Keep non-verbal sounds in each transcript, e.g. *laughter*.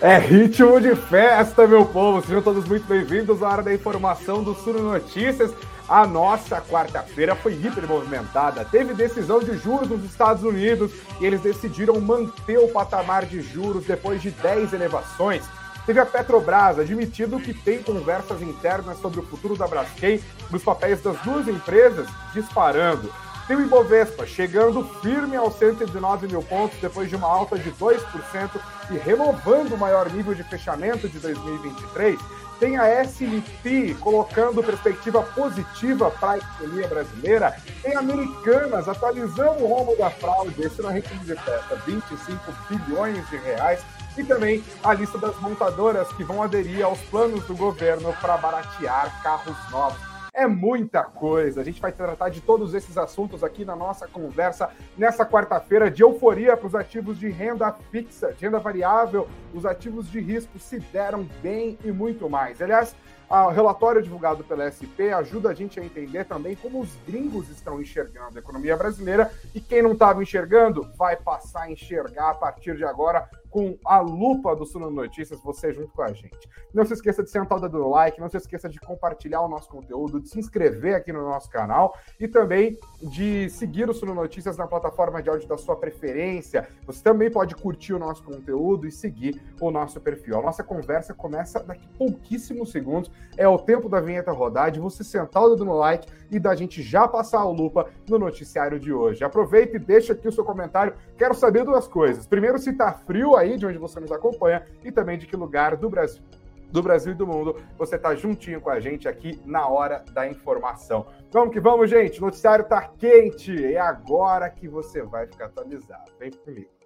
É ritmo de festa, meu povo. Sejam todos muito bem-vindos à hora da informação do Suno Notícias. A nossa quarta-feira foi hiper movimentada. Teve decisão de juros nos Estados Unidos e eles decidiram manter o patamar de juros depois de 10 elevações. Teve a Petrobras admitindo que tem conversas internas sobre o futuro da Braskem, dos papéis das duas empresas disparando. Tem o Ibovespa chegando firme aos 119 mil pontos depois de uma alta de 2% e renovando o maior nível de fechamento de 2023. Tem a S&P colocando perspectiva positiva para a economia brasileira. Tem Americanas atualizando o rombo da fraude, esse de festa, 25 bilhões de reais. E também a lista das montadoras que vão aderir aos planos do governo para baratear carros novos é muita coisa. A gente vai tratar de todos esses assuntos aqui na nossa conversa nessa quarta-feira de euforia para os ativos de renda fixa, de renda variável, os ativos de risco se deram bem e muito mais. Aliás, o relatório divulgado pela SP ajuda a gente a entender também como os gringos estão enxergando a economia brasileira e quem não estava enxergando vai passar a enxergar a partir de agora com a lupa do Suno Notícias, você junto com a gente. Não se esqueça de sentar o dedo no like, não se esqueça de compartilhar o nosso conteúdo, de se inscrever aqui no nosso canal e também de seguir o Suno Notícias na plataforma de áudio da sua preferência. Você também pode curtir o nosso conteúdo e seguir o nosso perfil. A nossa conversa começa daqui pouquíssimos segundos. É o tempo da vinheta rodar, de você sentar o dedo no like e da gente já passar a lupa no noticiário de hoje. Aproveita e deixa aqui o seu comentário. Quero saber duas coisas. Primeiro, se tá frio aí de onde você nos acompanha e também de que lugar do Brasil do Brasil e do mundo, você está juntinho com a gente aqui na hora da informação. Vamos que vamos, gente. O noticiário está quente. É agora que você vai ficar atualizado. Vem comigo.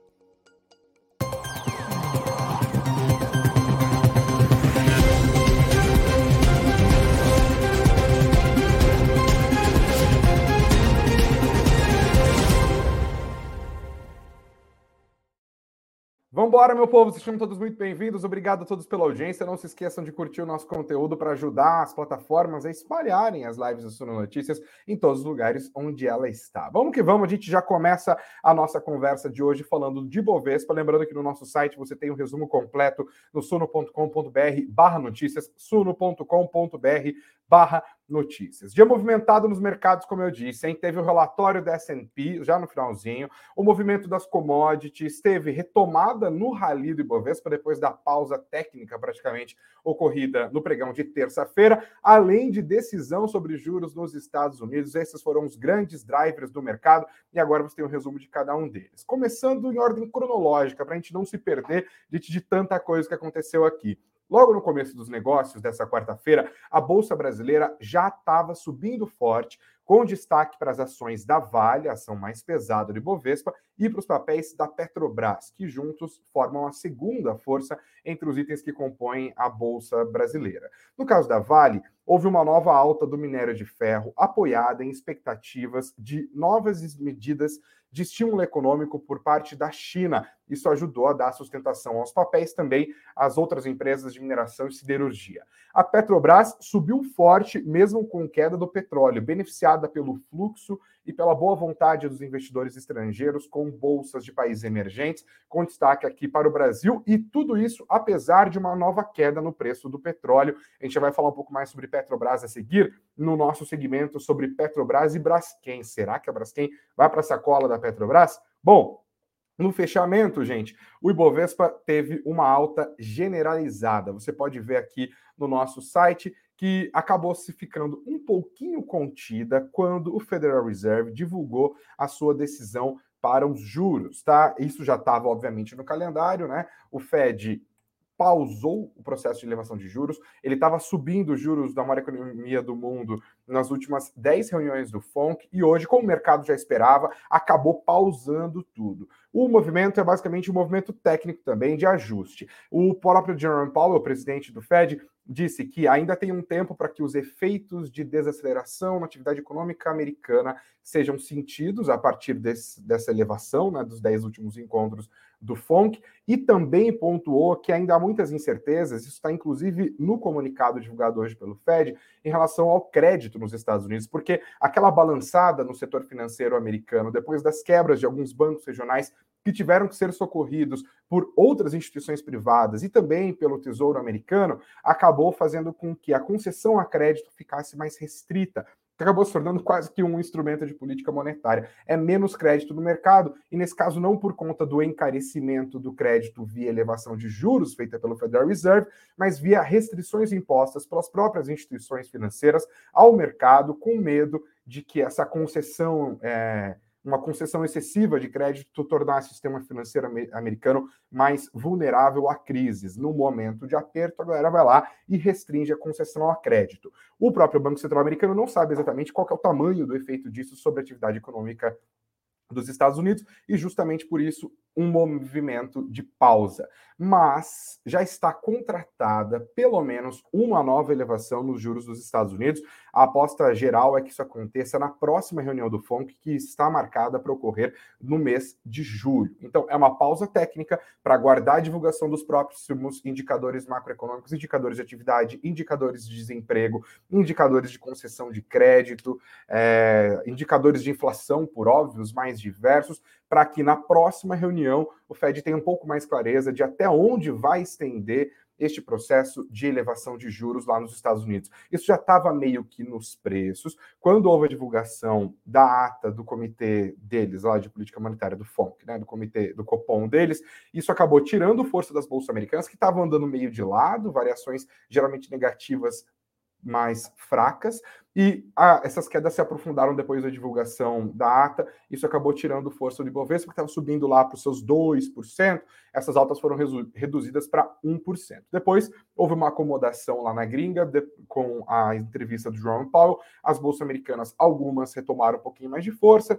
Vambora, meu povo, sejam todos muito bem-vindos. Obrigado a todos pela audiência. Não se esqueçam de curtir o nosso conteúdo para ajudar as plataformas a espalharem as lives do Suno Notícias em todos os lugares onde ela está. Vamos que vamos, a gente já começa a nossa conversa de hoje falando de Bovespa. Lembrando que no nosso site você tem um resumo completo no suno.com.br barra notícias, suno.com.br barra notícias. Dia movimentado nos mercados, como eu disse, hein? Teve o relatório da S&P já no finalzinho, o movimento das commodities, teve retomada no rally do Ibovespa depois da pausa técnica praticamente ocorrida no pregão de terça-feira, além de decisão sobre juros nos Estados Unidos. Esses foram os grandes drivers do mercado e agora você tem um resumo de cada um deles. Começando em ordem cronológica, para a gente não se perder de, de tanta coisa que aconteceu aqui. Logo no começo dos negócios dessa quarta-feira, a Bolsa Brasileira já estava subindo forte, com destaque para as ações da Vale, a ação mais pesada de Bovespa, e para os papéis da Petrobras, que juntos formam a segunda força entre os itens que compõem a Bolsa Brasileira. No caso da Vale, houve uma nova alta do minério de ferro, apoiada em expectativas de novas medidas de estímulo econômico por parte da China. Isso ajudou a dar sustentação aos papéis também às outras empresas de mineração e siderurgia. A Petrobras subiu forte, mesmo com queda do petróleo, beneficiada pelo fluxo e pela boa vontade dos investidores estrangeiros com bolsas de países emergentes, com destaque aqui para o Brasil, e tudo isso apesar de uma nova queda no preço do petróleo. A gente vai falar um pouco mais sobre Petrobras a seguir no nosso segmento sobre Petrobras e Braskem. Será que a Braskem vai para a sacola da Petrobras? Bom, no fechamento, gente, o Ibovespa teve uma alta generalizada. Você pode ver aqui no nosso site que acabou se ficando um pouquinho contida quando o Federal Reserve divulgou a sua decisão para os juros, tá? Isso já estava, obviamente, no calendário, né? O Fed pausou o processo de elevação de juros, ele estava subindo os juros da maior economia do mundo nas últimas 10 reuniões do FONC e hoje, como o mercado já esperava, acabou pausando tudo. O movimento é basicamente um movimento técnico também de ajuste. O próprio Jerome Powell, presidente do Fed, disse que ainda tem um tempo para que os efeitos de desaceleração na atividade econômica americana sejam sentidos a partir desse, dessa elevação né, dos 10 últimos encontros do FONC, e também pontuou que ainda há muitas incertezas, isso está inclusive no comunicado divulgado hoje pelo Fed, em relação ao crédito nos Estados Unidos, porque aquela balançada no setor financeiro americano, depois das quebras de alguns bancos regionais que tiveram que ser socorridos por outras instituições privadas e também pelo Tesouro Americano, acabou fazendo com que a concessão a crédito ficasse mais restrita, acabou se tornando quase que um instrumento de política monetária. É menos crédito no mercado, e nesse caso, não por conta do encarecimento do crédito via elevação de juros feita pelo Federal Reserve, mas via restrições impostas pelas próprias instituições financeiras ao mercado, com medo de que essa concessão. É, uma concessão excessiva de crédito tornasse o sistema financeiro americano mais vulnerável a crises. No momento de aperto, a galera vai lá e restringe a concessão ao crédito. O próprio Banco Central americano não sabe exatamente qual é o tamanho do efeito disso sobre a atividade econômica dos Estados Unidos e justamente por isso um movimento de pausa. Mas já está contratada pelo menos uma nova elevação nos juros dos Estados Unidos. A aposta geral é que isso aconteça na próxima reunião do FONC, que está marcada para ocorrer no mês de julho. Então, é uma pausa técnica para aguardar a divulgação dos próximos indicadores macroeconômicos, indicadores de atividade, indicadores de desemprego, indicadores de concessão de crédito, é, indicadores de inflação, por óbvios, mais diversos, para que na próxima reunião o Fed tenha um pouco mais clareza de até onde vai estender este processo de elevação de juros lá nos Estados Unidos. Isso já estava meio que nos preços. Quando houve a divulgação da ata do comitê deles, lá de política monetária, do FONC, né, do comitê do Copom deles, isso acabou tirando força das bolsas americanas, que estavam andando meio de lado, variações geralmente negativas mais fracas, e ah, essas quedas se aprofundaram depois da divulgação da ata. Isso acabou tirando força do Ibovespa, que estava subindo lá para os seus 2%. Essas altas foram reduzidas para 1%. Depois, houve uma acomodação lá na gringa, de, com a entrevista do Jerome Powell. As bolsas americanas, algumas retomaram um pouquinho mais de força.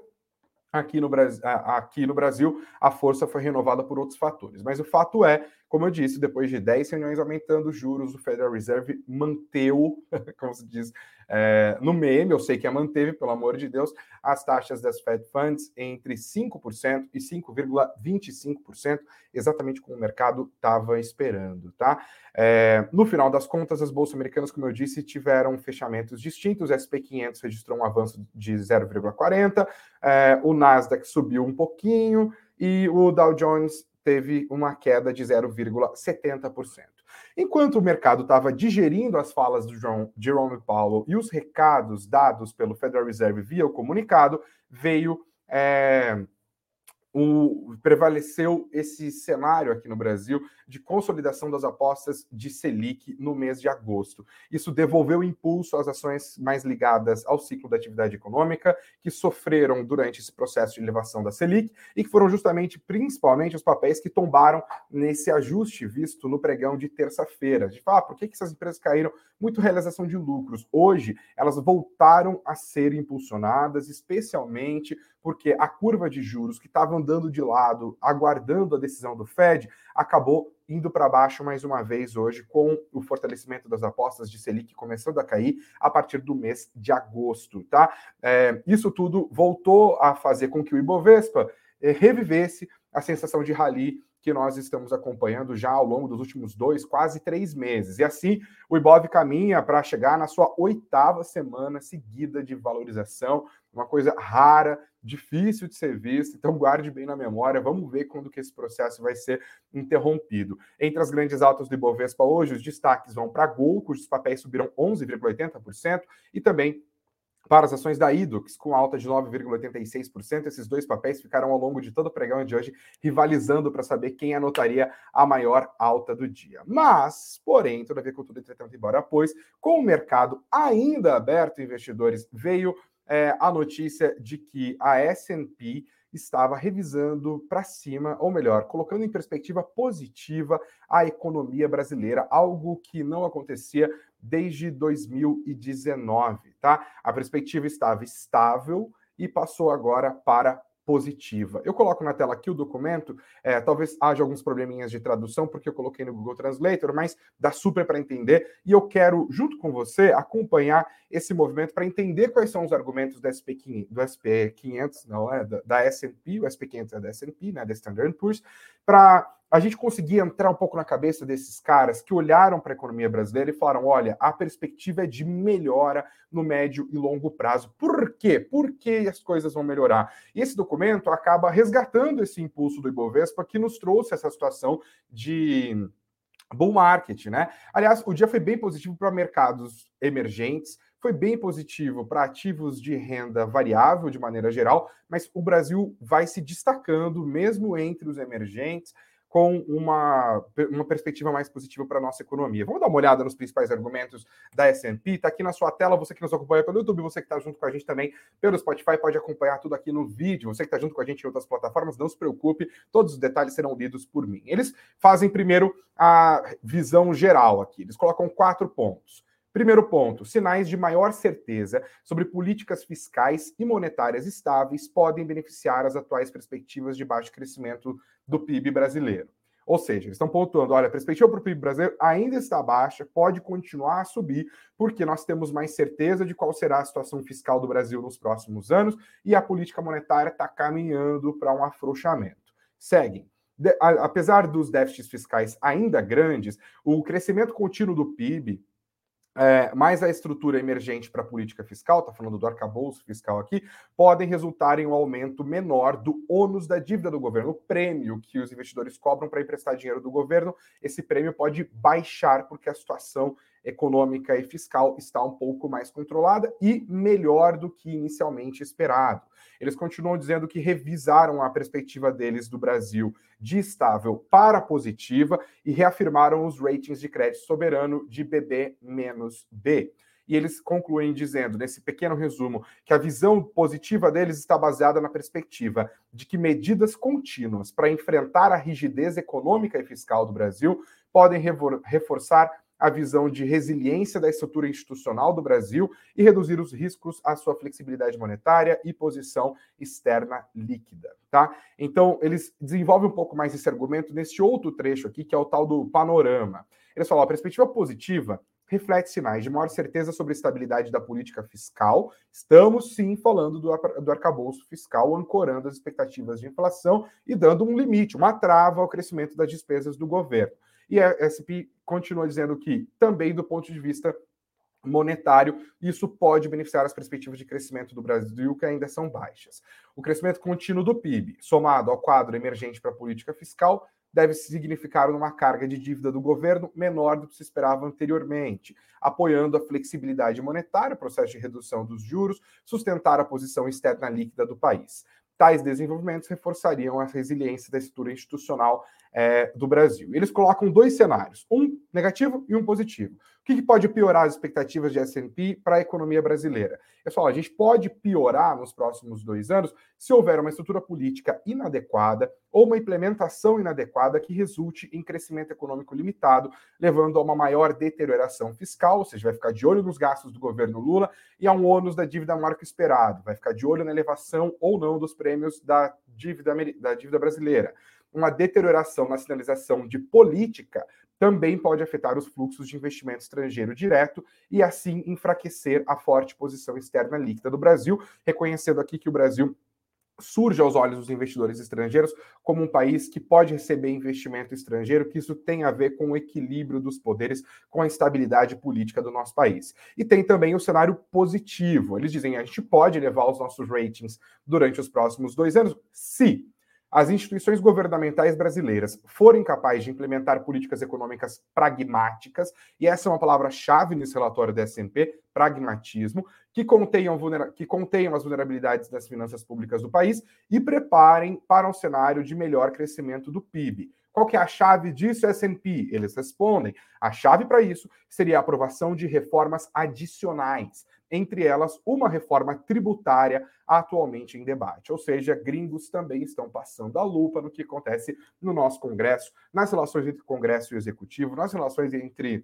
Aqui no, Brasil, aqui no Brasil, a força foi renovada por outros fatores. Mas o fato é, como eu disse, depois de 10 reuniões aumentando os juros, o Federal Reserve manteve, *laughs* como se diz é, no meme, eu sei que a manteve, pelo amor de Deus, as taxas das Fed Funds entre 5% e 5,25%, exatamente como o mercado estava esperando, tá? É, no final das contas, as bolsas americanas, como eu disse, tiveram fechamentos distintos. O SP500 registrou um avanço de 0,40%, é, o Nasdaq subiu um pouquinho e o Dow Jones teve uma queda de 0,70%. Enquanto o mercado estava digerindo as falas do Jerome Powell e os recados dados pelo Federal Reserve via o comunicado, veio é, o, prevaleceu esse cenário aqui no Brasil de consolidação das apostas de Selic no mês de agosto. Isso devolveu impulso às ações mais ligadas ao ciclo da atividade econômica, que sofreram durante esse processo de elevação da Selic e que foram justamente, principalmente, os papéis que tombaram nesse ajuste visto no pregão de terça-feira. De falar, ah, por que, que essas empresas caíram? Muito realização de lucros. Hoje, elas voltaram a ser impulsionadas, especialmente porque a curva de juros que estava andando de lado, aguardando a decisão do Fed, acabou indo para baixo mais uma vez hoje, com o fortalecimento das apostas de Selic começando a cair a partir do mês de agosto, tá? É, isso tudo voltou a fazer com que o Ibovespa é, revivesse a sensação de rally que nós estamos acompanhando já ao longo dos últimos dois, quase três meses. E assim, o Ibov caminha para chegar na sua oitava semana seguida de valorização, uma coisa rara, difícil de ser vista, então guarde bem na memória, vamos ver quando que esse processo vai ser interrompido. Entre as grandes altas do Ibovespa hoje, os destaques vão para Gol, cujos papéis subiram 11,80%, e também para as ações da Idux, com alta de 9,86%, esses dois papéis ficaram ao longo de todo o pregão de hoje rivalizando para saber quem anotaria a maior alta do dia. Mas, porém, todavia, com tudo entretanto, embora pois, com o mercado ainda aberto, investidores, veio é, a notícia de que a S&P estava revisando para cima, ou melhor, colocando em perspectiva positiva a economia brasileira, algo que não acontecia desde 2019, tá? A perspectiva estava estável e passou agora para positiva. Eu coloco na tela aqui o documento, é, talvez haja alguns probleminhas de tradução, porque eu coloquei no Google Translator, mas dá super para entender, e eu quero, junto com você, acompanhar esse movimento para entender quais são os argumentos do SP500, do SP500 não é, da, da S&P, o SP500 é da S&P, né, da Standard Poor's, para a gente conseguir entrar um pouco na cabeça desses caras que olharam para a economia brasileira e falaram: olha, a perspectiva é de melhora no médio e longo prazo. Por quê? Por que as coisas vão melhorar? E esse documento acaba resgatando esse impulso do Ibovespa que nos trouxe essa situação de bull market, né? Aliás, o dia foi bem positivo para mercados emergentes, foi bem positivo para ativos de renda variável de maneira geral, mas o Brasil vai se destacando mesmo entre os emergentes com uma, uma perspectiva mais positiva para a nossa economia. Vamos dar uma olhada nos principais argumentos da S&P. Está aqui na sua tela, você que nos acompanha pelo YouTube, você que está junto com a gente também pelo Spotify, pode acompanhar tudo aqui no vídeo. Você que está junto com a gente em outras plataformas, não se preocupe, todos os detalhes serão lidos por mim. Eles fazem primeiro a visão geral aqui. Eles colocam quatro pontos. Primeiro ponto: sinais de maior certeza sobre políticas fiscais e monetárias estáveis podem beneficiar as atuais perspectivas de baixo crescimento do PIB brasileiro. Ou seja, eles estão pontuando: olha, a perspectiva para o PIB brasileiro ainda está baixa, pode continuar a subir, porque nós temos mais certeza de qual será a situação fiscal do Brasil nos próximos anos e a política monetária está caminhando para um afrouxamento. Seguem. Apesar dos déficits fiscais ainda grandes, o crescimento contínuo do PIB é, mais a estrutura emergente para a política fiscal, está falando do arcabouço fiscal aqui, podem resultar em um aumento menor do ônus da dívida do governo. O prêmio que os investidores cobram para emprestar dinheiro do governo, esse prêmio pode baixar porque a situação econômica e fiscal está um pouco mais controlada e melhor do que inicialmente esperado. Eles continuam dizendo que revisaram a perspectiva deles do Brasil de estável para positiva e reafirmaram os ratings de crédito soberano de BB-B. E eles concluem dizendo, nesse pequeno resumo, que a visão positiva deles está baseada na perspectiva de que medidas contínuas para enfrentar a rigidez econômica e fiscal do Brasil podem reforçar a visão de resiliência da estrutura institucional do Brasil e reduzir os riscos à sua flexibilidade monetária e posição externa líquida, tá? Então, eles desenvolvem um pouco mais esse argumento nesse outro trecho aqui, que é o tal do panorama. Eles falam, a perspectiva positiva reflete sinais de maior certeza sobre a estabilidade da política fiscal. Estamos sim falando do, do arcabouço fiscal, ancorando as expectativas de inflação e dando um limite, uma trava ao crescimento das despesas do governo. E a SP continua dizendo que, também do ponto de vista monetário, isso pode beneficiar as perspectivas de crescimento do Brasil, que ainda são baixas. O crescimento contínuo do PIB, somado ao quadro emergente para a política fiscal, deve significar uma carga de dívida do governo menor do que se esperava anteriormente, apoiando a flexibilidade monetária, o processo de redução dos juros, sustentar a posição externa líquida do país. Tais desenvolvimentos reforçariam a resiliência da estrutura institucional é, do Brasil. Eles colocam dois cenários, um negativo e um positivo. O que, que pode piorar as expectativas de S&P para a economia brasileira? Pessoal, a gente pode piorar nos próximos dois anos se houver uma estrutura política inadequada ou uma implementação inadequada que resulte em crescimento econômico limitado, levando a uma maior deterioração fiscal, ou seja, vai ficar de olho nos gastos do governo Lula e a um ônus da dívida que esperado, vai ficar de olho na elevação ou não dos prêmios da dívida, da dívida brasileira uma deterioração na sinalização de política também pode afetar os fluxos de investimento estrangeiro direto e assim enfraquecer a forte posição externa líquida do Brasil, reconhecendo aqui que o Brasil surge aos olhos dos investidores estrangeiros como um país que pode receber investimento estrangeiro, que isso tem a ver com o equilíbrio dos poderes, com a estabilidade política do nosso país. E tem também o cenário positivo. Eles dizem a gente pode levar os nossos ratings durante os próximos dois anos, se as instituições governamentais brasileiras forem capazes de implementar políticas econômicas pragmáticas, e essa é uma palavra-chave nesse relatório da S&P, pragmatismo, que contenham, que contenham as vulnerabilidades das finanças públicas do país e preparem para um cenário de melhor crescimento do PIB. Qual que é a chave disso, S&P? Eles respondem, a chave para isso seria a aprovação de reformas adicionais, entre elas uma reforma tributária atualmente em debate. Ou seja, gringos também estão passando a lupa no que acontece no nosso Congresso, nas relações entre Congresso e Executivo, nas relações entre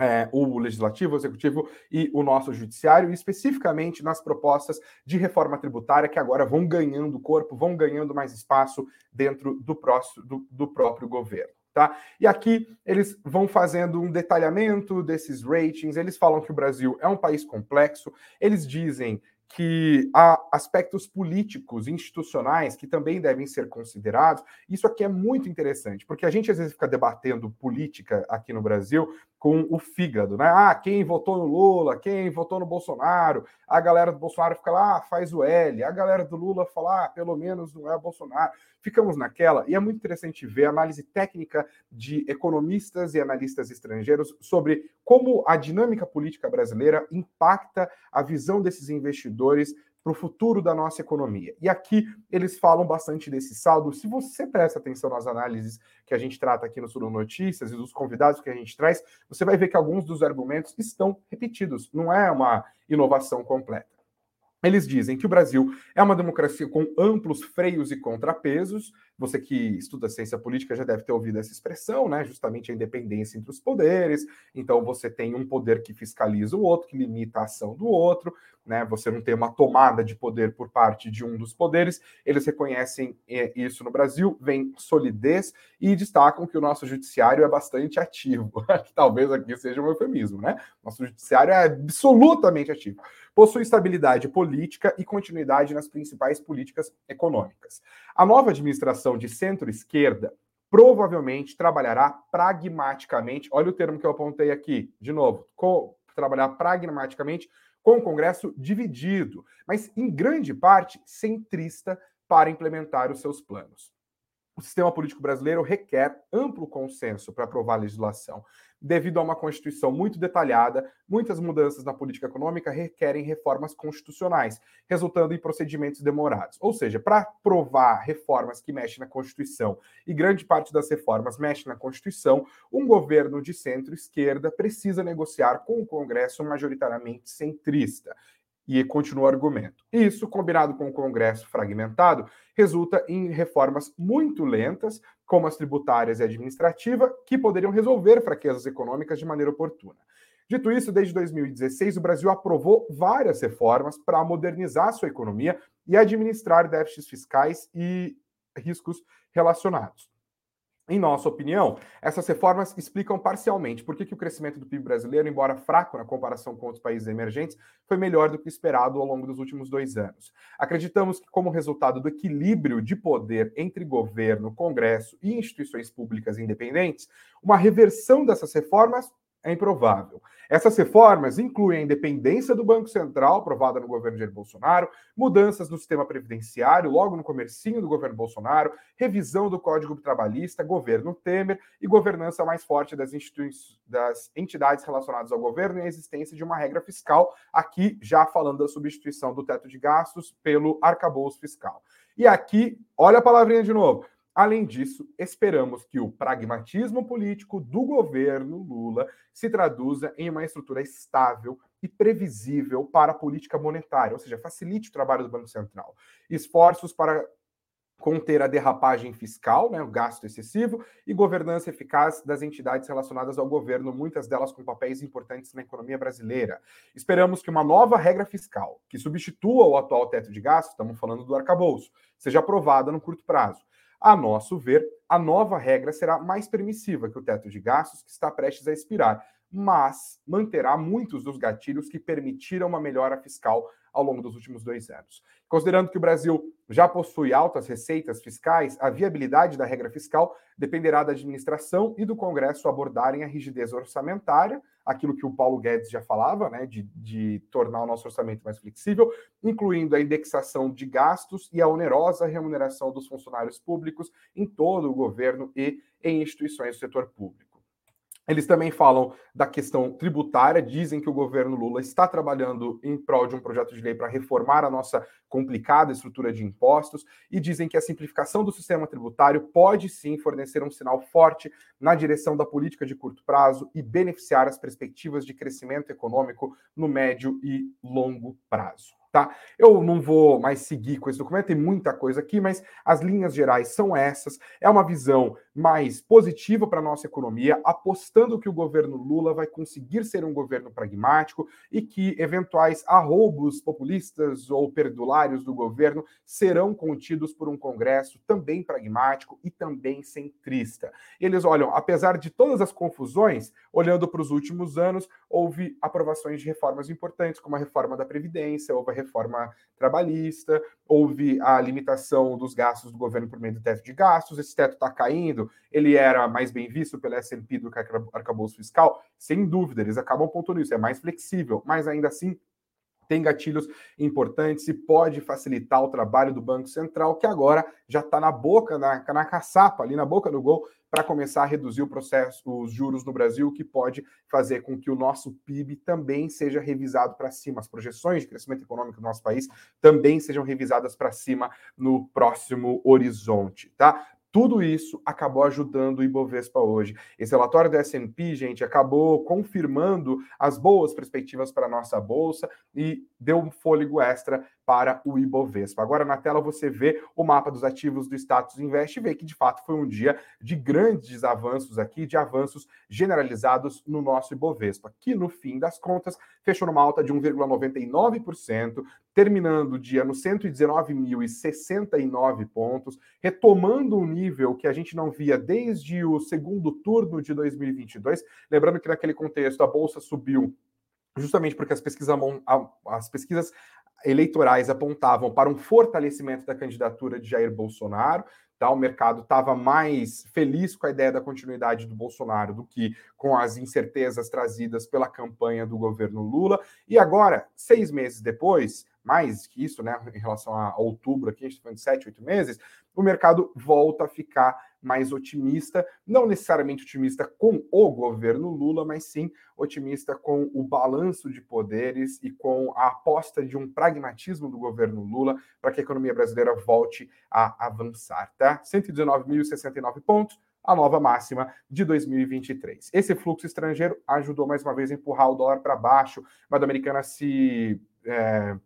é, o legislativo, o executivo e o nosso judiciário, e especificamente nas propostas de reforma tributária que agora vão ganhando corpo, vão ganhando mais espaço dentro do, próximo, do, do próprio governo. Tá? E aqui eles vão fazendo um detalhamento desses ratings, eles falam que o Brasil é um país complexo, eles dizem que há aspectos políticos, institucionais, que também devem ser considerados. Isso aqui é muito interessante, porque a gente às vezes fica debatendo política aqui no Brasil com o fígado, né? Ah, quem votou no Lula, quem votou no Bolsonaro, a galera do Bolsonaro fica lá, ah, faz o L, a galera do Lula fala, ah, pelo menos não é Bolsonaro. Ficamos naquela, e é muito interessante ver a análise técnica de economistas e analistas estrangeiros sobre como a dinâmica política brasileira impacta a visão desses investidores para o futuro da nossa economia. E aqui eles falam bastante desse saldo. Se você presta atenção nas análises que a gente trata aqui no Sul Notícias e dos convidados que a gente traz, você vai ver que alguns dos argumentos estão repetidos. Não é uma inovação completa. Eles dizem que o Brasil é uma democracia com amplos freios e contrapesos. Você que estuda ciência política já deve ter ouvido essa expressão, né? Justamente a independência entre os poderes. Então você tem um poder que fiscaliza o outro, que limita a ação do outro né? Você não tem uma tomada de poder por parte de um dos poderes. Eles reconhecem é, isso no Brasil, vem solidez e destacam que o nosso judiciário é bastante ativo. *laughs* talvez aqui seja um eufemismo, né? Nosso judiciário é absolutamente ativo. Possui estabilidade política e continuidade nas principais políticas econômicas. A nova administração de centro-esquerda provavelmente trabalhará pragmaticamente. Olha o termo que eu apontei aqui, de novo, trabalhar pragmaticamente com o Congresso dividido, mas em grande parte centrista para implementar os seus planos. O sistema político brasileiro requer amplo consenso para aprovar a legislação. Devido a uma Constituição muito detalhada, muitas mudanças na política econômica requerem reformas constitucionais, resultando em procedimentos demorados. Ou seja, para aprovar reformas que mexem na Constituição, e grande parte das reformas mexe na Constituição, um governo de centro-esquerda precisa negociar com o Congresso majoritariamente centrista. E continua o argumento. Isso, combinado com o Congresso fragmentado, resulta em reformas muito lentas, como as tributárias e administrativa, que poderiam resolver fraquezas econômicas de maneira oportuna. Dito isso, desde 2016, o Brasil aprovou várias reformas para modernizar sua economia e administrar déficits fiscais e riscos relacionados. Em nossa opinião, essas reformas explicam parcialmente por que, que o crescimento do PIB brasileiro, embora fraco na comparação com outros países emergentes, foi melhor do que esperado ao longo dos últimos dois anos. Acreditamos que, como resultado do equilíbrio de poder entre governo, Congresso e instituições públicas independentes, uma reversão dessas reformas é improvável. Essas reformas incluem a independência do Banco Central, aprovada no governo Jair Bolsonaro, mudanças no sistema previdenciário, logo no comecinho do governo Bolsonaro, revisão do Código Trabalhista, governo Temer e governança mais forte das, das entidades relacionadas ao governo e a existência de uma regra fiscal, aqui já falando da substituição do teto de gastos pelo arcabouço fiscal. E aqui, olha a palavrinha de novo, Além disso, esperamos que o pragmatismo político do governo Lula se traduza em uma estrutura estável e previsível para a política monetária, ou seja, facilite o trabalho do Banco Central. Esforços para conter a derrapagem fiscal, né, o gasto excessivo, e governança eficaz das entidades relacionadas ao governo, muitas delas com papéis importantes na economia brasileira. Esperamos que uma nova regra fiscal, que substitua o atual teto de gastos, estamos falando do arcabouço, seja aprovada no curto prazo. A nosso ver, a nova regra será mais permissiva que o teto de gastos que está prestes a expirar, mas manterá muitos dos gatilhos que permitiram uma melhora fiscal ao longo dos últimos dois anos. Considerando que o Brasil já possui altas receitas fiscais, a viabilidade da regra fiscal dependerá da administração e do Congresso abordarem a rigidez orçamentária, aquilo que o Paulo Guedes já falava, né, de, de tornar o nosso orçamento mais flexível, incluindo a indexação de gastos e a onerosa remuneração dos funcionários públicos em todo o governo e em instituições do setor público. Eles também falam da questão tributária, dizem que o governo Lula está trabalhando em prol de um projeto de lei para reformar a nossa complicada estrutura de impostos e dizem que a simplificação do sistema tributário pode sim fornecer um sinal forte na direção da política de curto prazo e beneficiar as perspectivas de crescimento econômico no médio e longo prazo tá? Eu não vou mais seguir com esse documento, tem muita coisa aqui, mas as linhas gerais são essas. É uma visão mais positiva para a nossa economia, apostando que o governo Lula vai conseguir ser um governo pragmático e que eventuais arroubos populistas ou perdulários do governo serão contidos por um Congresso também pragmático e também centrista. Eles olham, apesar de todas as confusões, olhando para os últimos anos, houve aprovações de reformas importantes, como a reforma da Previdência, houve a reforma trabalhista, houve a limitação dos gastos do governo por meio do teto de gastos, esse teto está caindo, ele era mais bem visto pela S&P do que arcabouço fiscal, sem dúvida, eles acabam pontuando isso, é mais flexível, mas ainda assim tem gatilhos importantes e pode facilitar o trabalho do Banco Central, que agora já está na boca, na, na caçapa, ali na boca do gol, para começar a reduzir o processo, os juros no Brasil, o que pode fazer com que o nosso PIB também seja revisado para cima. As projeções de crescimento econômico do nosso país também sejam revisadas para cima no próximo horizonte, tá? Tudo isso acabou ajudando o Ibovespa hoje. Esse relatório do S&P, gente, acabou confirmando as boas perspectivas para a nossa bolsa e deu um fôlego extra para o Ibovespa. Agora na tela você vê o mapa dos ativos do Status Invest e vê que de fato foi um dia de grandes avanços aqui, de avanços generalizados no nosso Ibovespa, que no fim das contas fechou numa alta de 1,99%, terminando o dia no 119.069 pontos, retomando um nível que a gente não via desde o segundo turno de 2022. Lembrando que naquele contexto a bolsa subiu justamente porque as pesquisas, as pesquisas eleitorais apontavam para um fortalecimento da candidatura de Jair Bolsonaro. Tá? O mercado estava mais feliz com a ideia da continuidade do Bolsonaro do que com as incertezas trazidas pela campanha do governo Lula. E agora, seis meses depois, mais que isso, né, em relação a outubro, aqui a gente está falando de sete, oito meses, o mercado volta a ficar mais otimista, não necessariamente otimista com o governo Lula, mas sim otimista com o balanço de poderes e com a aposta de um pragmatismo do governo Lula para que a economia brasileira volte a avançar, tá? 119.069 pontos, a nova máxima de 2023. Esse fluxo estrangeiro ajudou mais uma vez a empurrar o dólar para baixo. A moeda americana se é,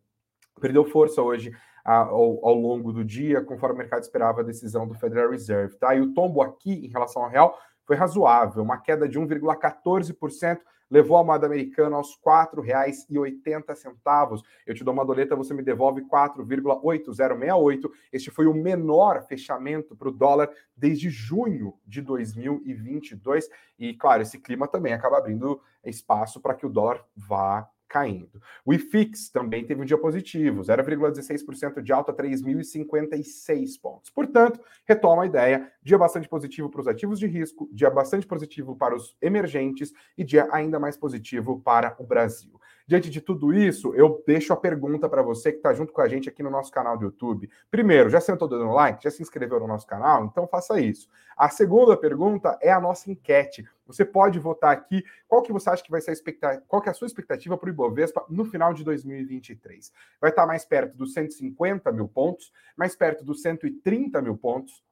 perdeu força hoje ao, ao, longo do dia, conforme o mercado esperava a decisão do Federal Reserve. Tá? E o tombo aqui, em relação ao real, foi razoável, uma queda de 1,14%, levou a moeda americana aos R$ 4,80. Eu te dou uma doleta, você me devolve 4,8068. Este foi o menor fechamento para o dólar desde junho de 2022. E, claro, esse clima também acaba abrindo espaço para que o dólar vá caindo. O IFIX também teve um dia positivo, 0,16% de alta, 3.056 pontos. Portanto, retoma a ideia, dia bastante positivo para os ativos de risco, dia bastante positivo para os emergentes e dia ainda mais positivo para o Brasil. Diante de tudo isso, eu deixo a pergunta para você que está junto com a gente aqui no nosso canal do YouTube. Primeiro, já sentou dando like? Já se inscreveu no nosso canal? Então faça isso. A segunda pergunta é a nossa enquete. Você pode votar aqui qual que você acha que vai ser a expectativa, qual que é a sua expectativa para o Ibovespa no final de 2023. Vai estar mais perto dos 150 mil pontos, mais perto dos 130 mil pontos,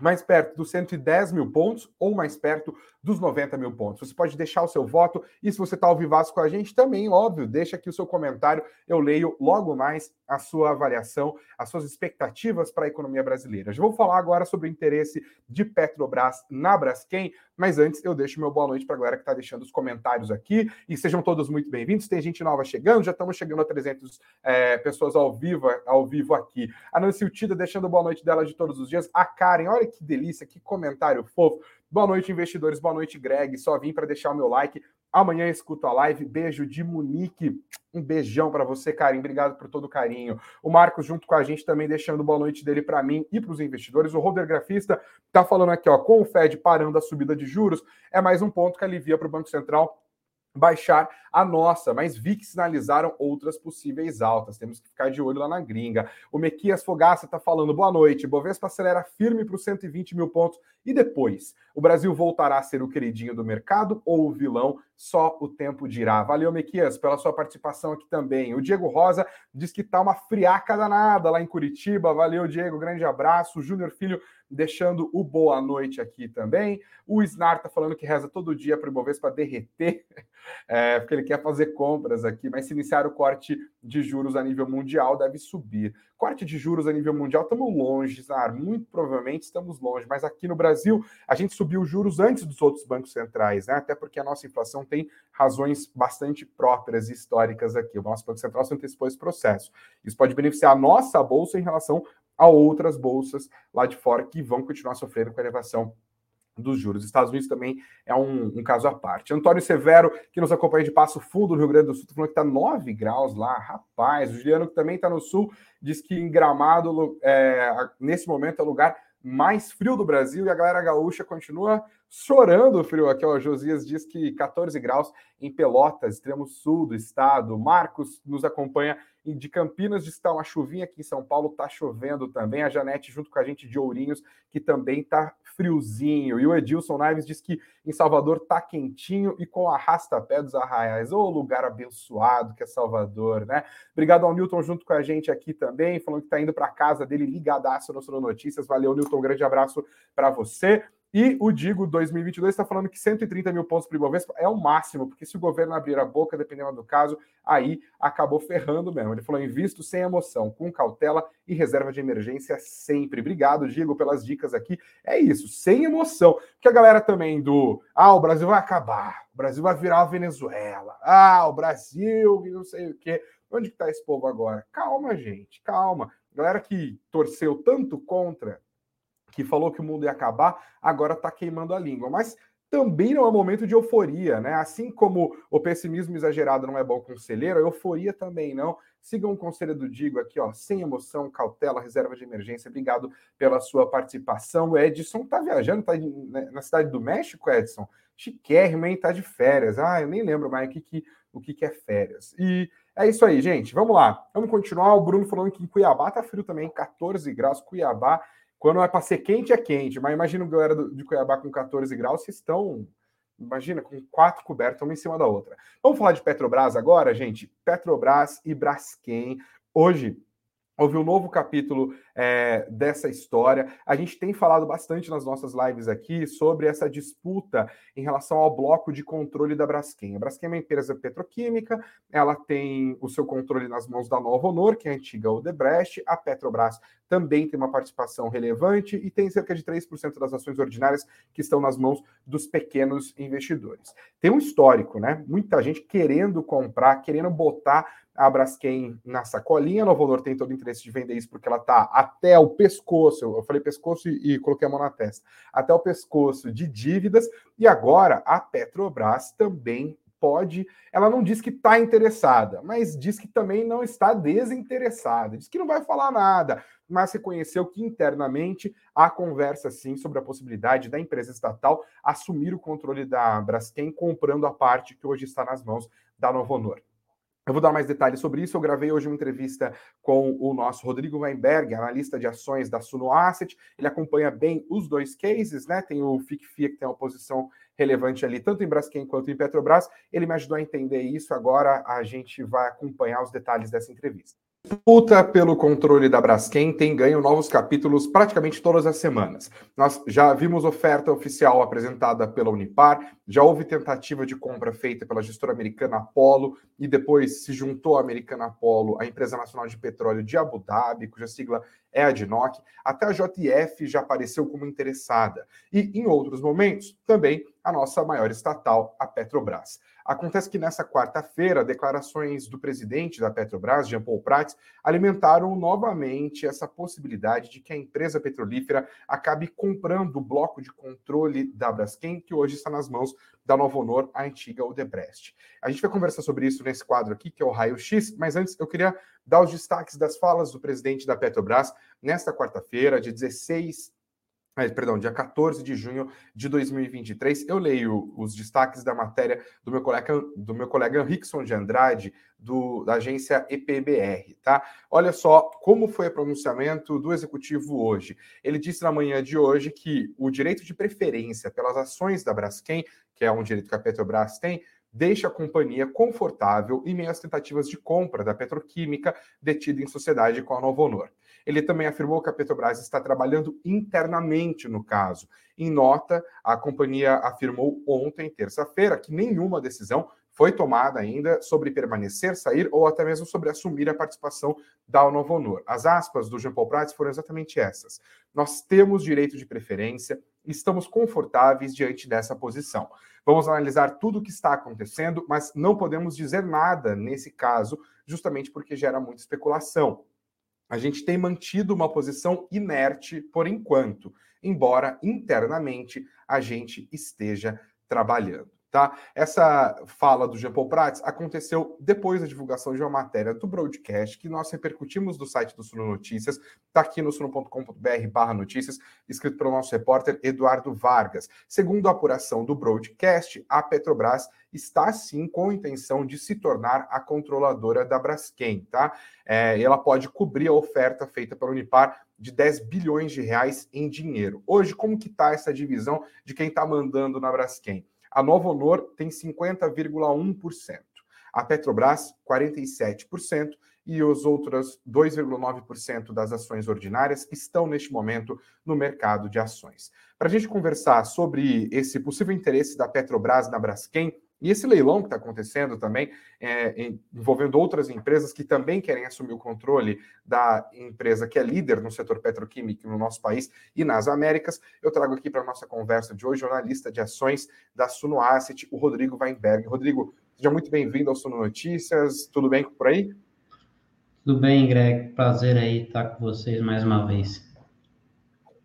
mais perto dos 110 mil pontos ou mais perto dos 90 mil pontos. Você pode deixar o seu voto e se você está ao vivaço com a gente, também, óbvio, deixa aqui o seu comentário. Eu leio logo mais a sua avaliação, as suas expectativas para a economia brasileira. Já vou falar agora sobre o interesse de Petrobras na Braskem, mas antes eu deixo meu boa noite para a galera que está deixando os comentários aqui e sejam todos muito bem-vindos. Tem gente nova chegando, já estamos chegando a 300 é, pessoas ao vivo, ao vivo aqui. A Nancy Utida deixando boa noite dela de todos os dias. A Karen, olha que delícia, que comentário fofo. Boa noite, investidores. Boa noite, Greg. Só vim para deixar o meu like. Amanhã escuto a live. Beijo de Munique. Um beijão para você, Karim. Obrigado por todo o carinho. O Marcos, junto com a gente, também deixando boa noite dele para mim e para os investidores. O Roder Grafista está falando aqui, ó, com o Fed parando a subida de juros, é mais um ponto que alivia para o Banco Central baixar a nossa, mas vi que sinalizaram outras possíveis altas. Temos que ficar de olho lá na gringa. O Mequias Fogaça está falando, boa noite. Bovespa acelera firme para os 120 mil pontos. E depois? O Brasil voltará a ser o queridinho do mercado ou o vilão? Só o tempo dirá. Valeu, Mequias, pela sua participação aqui também. O Diego Rosa diz que tá uma friaca danada lá em Curitiba. Valeu, Diego. Grande abraço. Júnior Filho deixando o boa noite aqui também. O Snar tá falando que reza todo dia para o Ibovespa derreter, *laughs* é, porque ele quer fazer compras aqui, mas se iniciar o corte de juros a nível mundial, deve subir. Corte de juros a nível mundial, estamos longe, Snar, muito provavelmente estamos longe, mas aqui no Brasil a gente subiu os juros antes dos outros bancos centrais, né? Até porque a nossa inflação tem razões bastante próprias e históricas aqui. O nosso Banco Central se antecipou esse processo. Isso pode beneficiar a nossa bolsa em relação a outras bolsas lá de fora que vão continuar sofrendo com a elevação dos juros. Estados Unidos também é um, um, caso à parte. Antônio Severo, que nos acompanha de Passo Fundo, Rio Grande do Sul, tá falando que está 9 graus lá. Rapaz, o Juliano, que também está no Sul, diz que em Gramado, é, nesse momento, é o lugar mais frio do Brasil e a galera gaúcha continua chorando frio aqui. Ó, Josias diz que 14 graus em Pelotas, extremo sul do estado. Marcos nos acompanha de Campinas, diz que está uma chuvinha aqui em São Paulo, está chovendo também. A Janete, junto com a gente de Ourinhos, que também está friozinho. E o Edilson Naves diz que em Salvador tá quentinho e com arrasta-pé dos arraiais. Ô lugar abençoado que é Salvador, né? Obrigado ao Newton junto com a gente aqui também, falando que tá indo para casa dele ligadaço no Sono Notícias. Valeu, Newton, um grande abraço para você. E o Digo 2022 está falando que 130 mil pontos para o Ibovespa é o máximo, porque se o governo abrir a boca, dependendo do caso, aí acabou ferrando mesmo. Ele falou: invisto sem emoção, com cautela e reserva de emergência sempre. Obrigado, Digo, pelas dicas aqui. É isso, sem emoção. Porque a galera também do ah, o Brasil vai acabar, o Brasil vai virar a Venezuela, ah, o Brasil, não sei o quê. Onde está esse povo agora? Calma, gente, calma. Galera que torceu tanto contra que falou que o mundo ia acabar, agora está queimando a língua. Mas também não é momento de euforia, né? Assim como o pessimismo exagerado não é bom conselheiro, a euforia também não. Sigam o conselho do Digo aqui, ó, sem emoção, cautela, reserva de emergência. Obrigado pela sua participação. O Edson tá viajando, tá né, na cidade do México, Edson. Chiquérrimo, hein? Tá de férias. Ah, eu nem lembro mais o que, que, o que, que é férias. E é isso aí, gente. Vamos lá. Vamos continuar. O Bruno falando que em Cuiabá tá frio também, 14 graus. Cuiabá quando é para ser quente, é quente. Mas imagina o galera de Cuiabá com 14 graus, vocês estão, imagina, com quatro cobertas uma em cima da outra. Vamos falar de Petrobras agora, gente? Petrobras e Braskem. Hoje, houve um novo capítulo é, dessa história. A gente tem falado bastante nas nossas lives aqui sobre essa disputa em relação ao bloco de controle da Braskem. A Braskem é uma empresa petroquímica, ela tem o seu controle nas mãos da Nova Honor, que é a antiga Odebrecht. A Petrobras também tem uma participação relevante e tem cerca de 3% das ações ordinárias que estão nas mãos dos pequenos investidores. Tem um histórico, né? Muita gente querendo comprar, querendo botar a Braskem na sacolinha. A Novo Honor tem todo o interesse de vender isso porque ela está até o pescoço. Eu falei pescoço e, e coloquei a mão na testa. Até o pescoço de dívidas. E agora a Petrobras também pode. Ela não diz que está interessada, mas diz que também não está desinteressada. Diz que não vai falar nada, mas reconheceu que internamente há conversa sim sobre a possibilidade da empresa estatal assumir o controle da Braskem, comprando a parte que hoje está nas mãos da Novo Honor. Eu vou dar mais detalhes sobre isso. Eu gravei hoje uma entrevista com o nosso Rodrigo Weinberg, analista de ações da Suno Asset. Ele acompanha bem os dois cases, né? Tem o FICFIA, que tem uma posição relevante ali, tanto em Braskem quanto em Petrobras. Ele me ajudou a entender isso. Agora a gente vai acompanhar os detalhes dessa entrevista disputa pelo controle da Braskem tem ganho novos capítulos praticamente todas as semanas. Nós já vimos oferta oficial apresentada pela Unipar, já houve tentativa de compra feita pela gestora americana Apollo e depois se juntou a americana Apollo à empresa nacional de petróleo de Abu Dhabi, cuja sigla é a DNOC. Até a JF já apareceu como interessada. E em outros momentos, também a nossa maior estatal, a Petrobras. Acontece que nessa quarta-feira, declarações do presidente da Petrobras, Jean Paul Prats, alimentaram novamente essa possibilidade de que a empresa petrolífera acabe comprando o bloco de controle da Braskem, que hoje está nas mãos da Novo Honor, a antiga Odebrecht. A gente vai conversar sobre isso nesse quadro aqui, que é o Raio X, mas antes eu queria dar os destaques das falas do presidente da Petrobras nesta quarta-feira, de 16 perdão, dia 14 de junho de 2023. Eu leio os destaques da matéria do meu colega, do meu colega Rickson de Andrade, do, da agência EPBR, tá? Olha só como foi o pronunciamento do executivo hoje. Ele disse na manhã de hoje que o direito de preferência pelas ações da Braskem, que é um direito que a Petrobras tem, deixa a companhia confortável em meio às tentativas de compra da petroquímica detida em sociedade com a Novo Honor. Ele também afirmou que a Petrobras está trabalhando internamente no caso. Em nota, a companhia afirmou ontem, terça-feira, que nenhuma decisão foi tomada ainda sobre permanecer, sair ou até mesmo sobre assumir a participação da Novo Honor. As aspas do Jean Paul Prats foram exatamente essas. Nós temos direito de preferência, estamos confortáveis diante dessa posição. Vamos analisar tudo o que está acontecendo, mas não podemos dizer nada nesse caso, justamente porque gera muita especulação. A gente tem mantido uma posição inerte por enquanto. embora internamente a gente esteja trabalhando. Tá? Essa fala do Jean Paul Prats aconteceu depois da divulgação de uma matéria do broadcast que nós repercutimos do site do Suno Notícias, está aqui no suno.com.br barra notícias, escrito pelo nosso repórter Eduardo Vargas. Segundo a apuração do broadcast, a Petrobras está sim com intenção de se tornar a controladora da Braskem, tá? É, ela pode cobrir a oferta feita pela Unipar de 10 bilhões de reais em dinheiro. Hoje, como que está essa divisão de quem está mandando na Braskem? A Novo Honor tem 50,1%, a Petrobras 47% e os outros 2,9% das ações ordinárias estão neste momento no mercado de ações. Para a gente conversar sobre esse possível interesse da Petrobras na Braskem, e esse leilão que está acontecendo também, é, envolvendo outras empresas que também querem assumir o controle da empresa que é líder no setor petroquímico no nosso país e nas Américas, eu trago aqui para a nossa conversa de hoje, jornalista de ações da Suno Asset, o Rodrigo Weinberg. Rodrigo, seja muito bem-vindo ao Suno Notícias, tudo bem por aí? Tudo bem, Greg, prazer aí estar com vocês mais uma vez.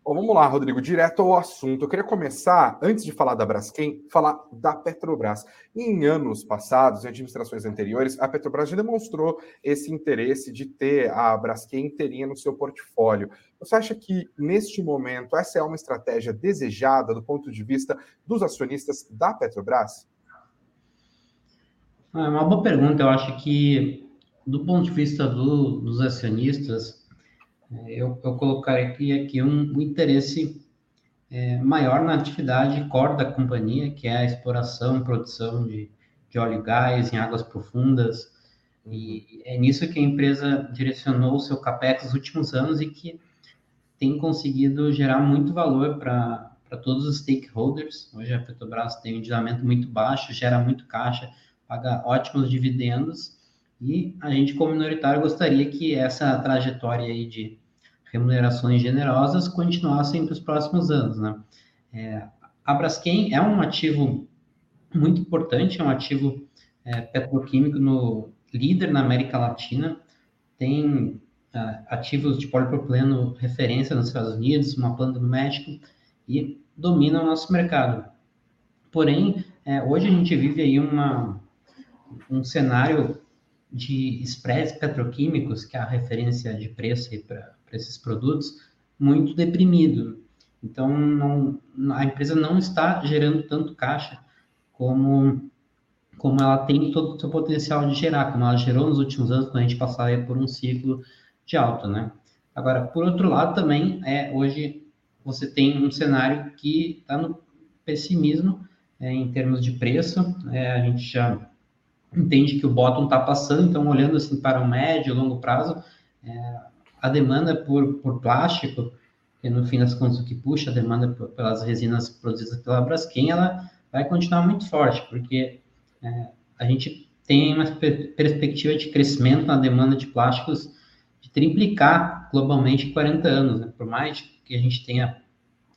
Bom, vamos lá, Rodrigo, direto ao assunto. Eu queria começar, antes de falar da Braskem, falar da Petrobras. Em anos passados, em administrações anteriores, a Petrobras já demonstrou esse interesse de ter a Braskem inteirinha no seu portfólio. Você acha que, neste momento, essa é uma estratégia desejada do ponto de vista dos acionistas da Petrobras? É uma boa pergunta. Eu acho que, do ponto de vista do, dos acionistas, eu, eu colocaria aqui um, um interesse é, maior na atividade core da companhia, que é a exploração e produção de, de óleo e gás em águas profundas. E é nisso que a empresa direcionou o seu capex nos últimos anos e que tem conseguido gerar muito valor para todos os stakeholders. Hoje a Petrobras tem um endividamento muito baixo, gera muito caixa, paga ótimos dividendos e a gente, como minoritário, gostaria que essa trajetória aí de remunerações generosas continuassem para os próximos anos, né? É, a Braskem é um ativo muito importante, é um ativo é, petroquímico no líder na América Latina, tem é, ativos de polipropileno referência nos Estados Unidos, uma planta no México e domina o nosso mercado. Porém, é, hoje a gente vive aí uma, um cenário de spreads petroquímicos, que é a referência de preço para esses produtos, muito deprimido. Então, não, a empresa não está gerando tanto caixa como, como ela tem todo o seu potencial de gerar, como ela gerou nos últimos anos, quando a gente passava por um ciclo de alta, né? Agora, por outro lado, também, é, hoje você tem um cenário que está no pessimismo é, em termos de preço. É, a gente já entende que o bottom está passando, então olhando assim para o médio e longo prazo, é, a demanda por, por plástico, que no fim das contas o que puxa a demanda por, pelas resinas produzidas pela Braskem, ela vai continuar muito forte, porque é, a gente tem uma perspectiva de crescimento na demanda de plásticos de triplicar globalmente em 40 anos, né? por mais que a gente tenha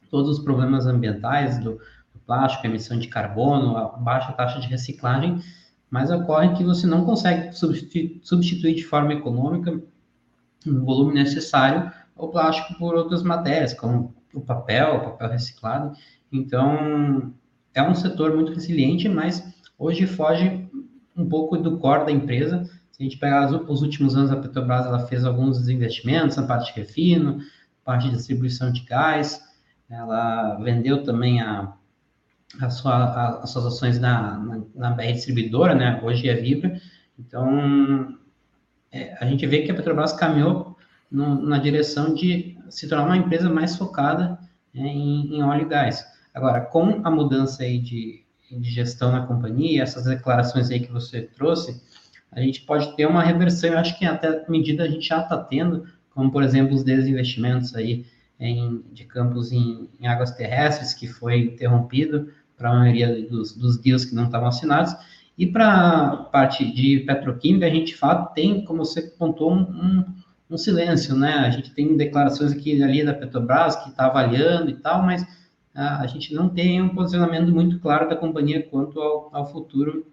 todos os problemas ambientais do, do plástico, emissão de carbono, a baixa taxa de reciclagem, mas ocorre que você não consegue substituir, de forma econômica no volume necessário o plástico por outras matérias, como o papel, o papel reciclado. Então, é um setor muito resiliente, mas hoje foge um pouco do core da empresa. Se a gente pegar os últimos anos, a Petrobras ela fez alguns investimentos na parte de refino, parte de distribuição de gás, ela vendeu também a, a sua, a, as suas ações na, na, na BR Distribuidora, né? Hoje é Vibra. Então, é, a gente vê que a Petrobras caminhou no, na direção de se tornar uma empresa mais focada é, em, em, óleo e gás. Agora, com a mudança aí de, de gestão na companhia, essas declarações aí que você trouxe, a gente pode ter uma reversão, eu acho que até medida a gente já está tendo, como, por exemplo, os desinvestimentos aí em, de campos em, em águas terrestres, que foi interrompido para a maioria dos, dos deals que não estavam assinados, e para a parte de petroquímica, a gente, de fato, tem, como você pontuou, um, um, um, silêncio, né? A gente tem declarações aqui ali da Petrobras que está avaliando e tal, mas a, a, gente não tem um posicionamento muito claro da companhia quanto ao, ao futuro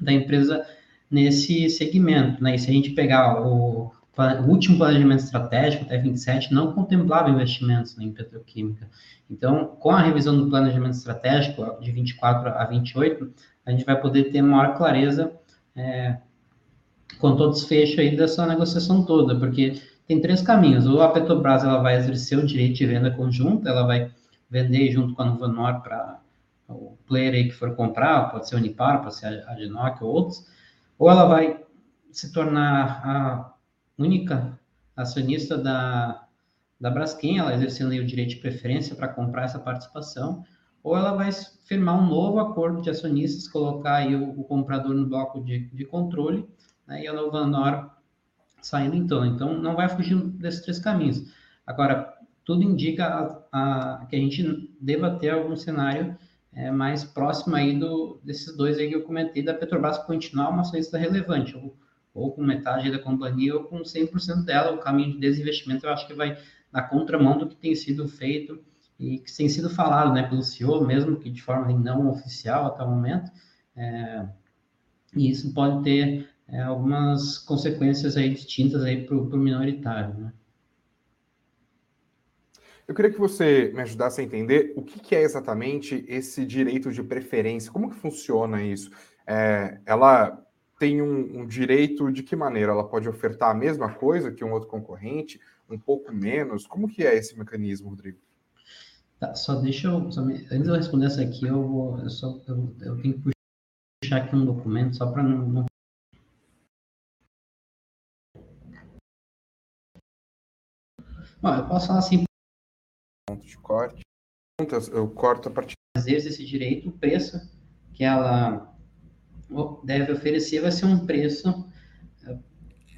da empresa nesse segmento, né? E se a gente pegar o, o último planejamento estratégico, até 27, não contemplava investimentos em petroquímica. Então, com a revisão do planejamento estratégico de 24 a 28, a gente vai poder ter maior clareza é, quanto ao desfecho aí dessa negociação toda, porque tem três caminhos. Ou a Petrobras ela vai exercer o direito de venda conjunta, ela vai vender junto com a Novanor para o player aí que for comprar, pode ser a Unipar, pode ser a Adnoc ou outros, ou ela vai se tornar a única acionista da, da Braskem, ela exercendo o direito de preferência para comprar essa participação, ou ela vai firmar um novo acordo de acionistas, colocar aí o, o comprador no bloco de, de controle, né, e a Novanor saindo torno. Então, não vai fugir desses três caminhos. Agora, tudo indica a, a, que a gente deva ter algum cenário é, mais próximo aí do, desses dois aí que eu comentei, da Petrobras continuar uma acionista relevante, ou com metade da companhia, ou com 100% dela, o caminho de desinvestimento eu acho que vai na contramão do que tem sido feito e que tem sido falado né, pelo CEO, mesmo que de forma não oficial até o momento, é, e isso pode ter é, algumas consequências aí distintas aí para o minoritário, né? Eu queria que você me ajudasse a entender o que, que é exatamente esse direito de preferência, como que funciona isso? É, ela tem um, um, direito de que maneira? Ela pode ofertar a mesma coisa que um outro concorrente, um pouco menos? Como que é esse mecanismo, Rodrigo? Tá, só deixa eu, só me, antes de eu responder essa aqui, eu vou, eu, só, eu, eu tenho que puxar aqui um documento só para não, não Bom, eu posso falar assim. Ponto de corte. Eu corto a partir. Exerce esse direito, o preço que ela deve oferecer vai ser um preço é,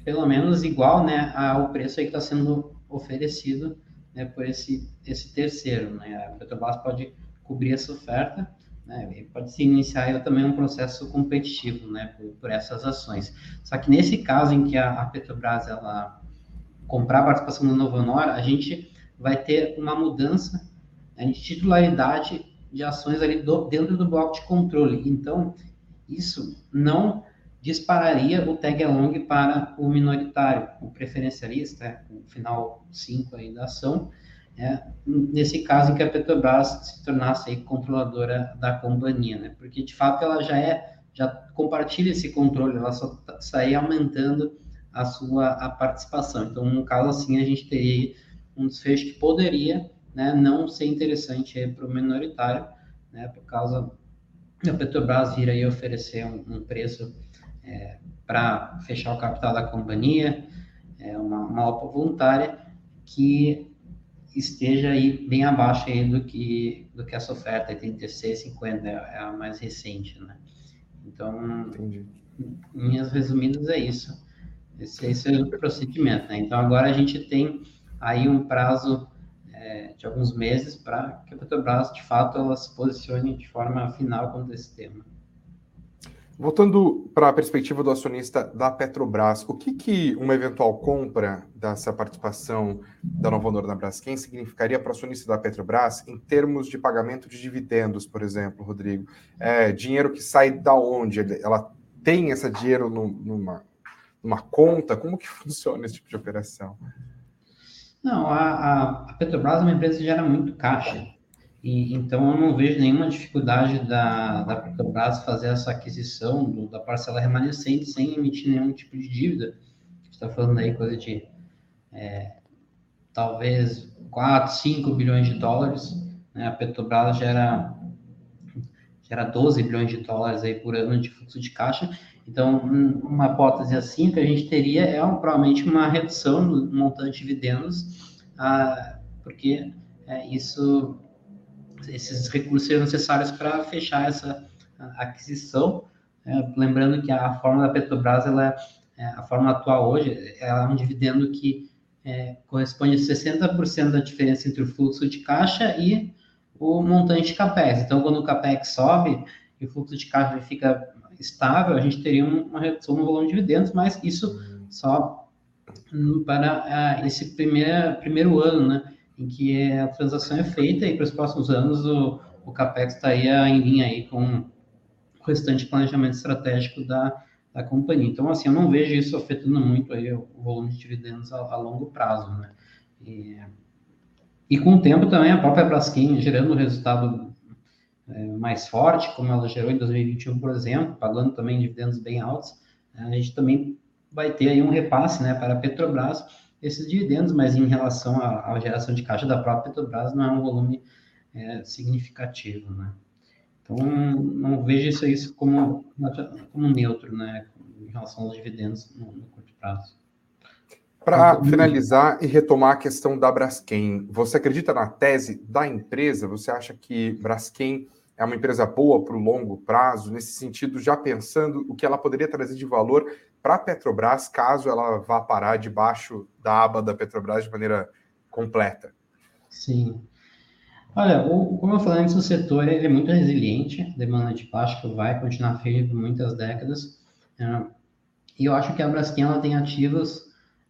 pelo menos igual né, ao preço que está sendo oferecido né, por esse, esse terceiro. Né? A Petrobras pode cobrir essa oferta, né, pode se iniciar também um processo competitivo né, por, por, essas ações. Só que nesse caso em que a, a Petrobras ela comprar a participação da Novanor, a gente vai ter uma mudança né, de titularidade de ações ali do, dentro do bloco de controle. Então, isso não dispararia o tag along para o minoritário, o preferencialista, o final 5 aí da ação, é, nesse caso em que a Petrobras se tornasse aí controladora da companhia, né? Porque de fato ela já é, já compartilha esse controle, ela só está aumentando a sua a participação. Então, no caso assim, a gente teria um desfecho que poderia né, não ser interessante para o minoritário, né, por causa da Petrobras vir aí oferecer um, um preço é, para fechar o capital da companhia, é uma, uma OPA voluntária que esteja aí bem abaixo aí do que do que essa oferta, 36,50 é, é a mais recente, né? Então, Entendi. em linhas resumidas é isso. Esse, esse é o procedimento, né? Então, agora a gente tem aí um prazo é, de alguns meses para que a Petrobras, de fato, ela se posicione de forma final quanto a esse tema. Voltando para a perspectiva do acionista da Petrobras, o que, que uma eventual compra dessa participação da Nova Honor na Braskem significaria para o acionista da Petrobras em termos de pagamento de dividendos, por exemplo, Rodrigo? É, dinheiro que sai da onde? Ela tem esse dinheiro no, numa uma conta? Como que *laughs* funciona esse tipo de operação? Não, a, a Petrobras é uma empresa que gera muito caixa. E, então, eu não vejo nenhuma dificuldade da, da Petrobras fazer essa aquisição do, da parcela remanescente sem emitir nenhum tipo de dívida. está falando aí coisa de é, talvez 4, 5 bilhões de dólares. Né? A Petrobras gera, gera 12 bilhões de dólares aí por ano de fluxo de caixa. Então, uma hipótese assim que a gente teria é provavelmente uma redução do montante de dividendos, ah, porque é, isso, esses recursos seriam necessários para fechar essa aquisição. É, lembrando que a forma da Petrobras, ela, é, a forma atual hoje, ela é um dividendo que é, corresponde a 60% da diferença entre o fluxo de caixa e o montante de CAPEX. Então, quando o CAPEX sobe e o fluxo de caixa fica estável, a gente teria uma redução no volume de dividendos, mas isso só para uh, esse primeiro, primeiro ano, né, em que a transação é feita e para os próximos anos o, o CAPEX estaria em linha aí com o restante planejamento estratégico da, da companhia. Então, assim, eu não vejo isso afetando muito aí o volume de dividendos a, a longo prazo, né? E, e, com o tempo também a própria Braskem gerando resultado é, mais forte, como ela gerou em 2021, por exemplo, pagando também dividendos bem altos, a gente também vai ter aí um repasse, né, para a Petrobras, esses dividendos, mas em relação à, geração de caixa da própria Petrobras não é um volume é, significativo, né? Então, não vejo isso, isso como, como neutro, né, em relação aos dividendos no, no curto prazo. Para finalizar e retomar a questão da Braskem, você acredita na tese da empresa? Você acha que Braskem é uma empresa boa para o longo prazo, nesse sentido, já pensando o que ela poderia trazer de valor para a Petrobras, caso ela vá parar debaixo da aba da Petrobras de maneira completa? Sim. Olha, o, como eu falei antes, o setor ele é muito resiliente, demanda de plástico vai continuar firme por muitas décadas, é, e eu acho que a Braskem ela tem ativos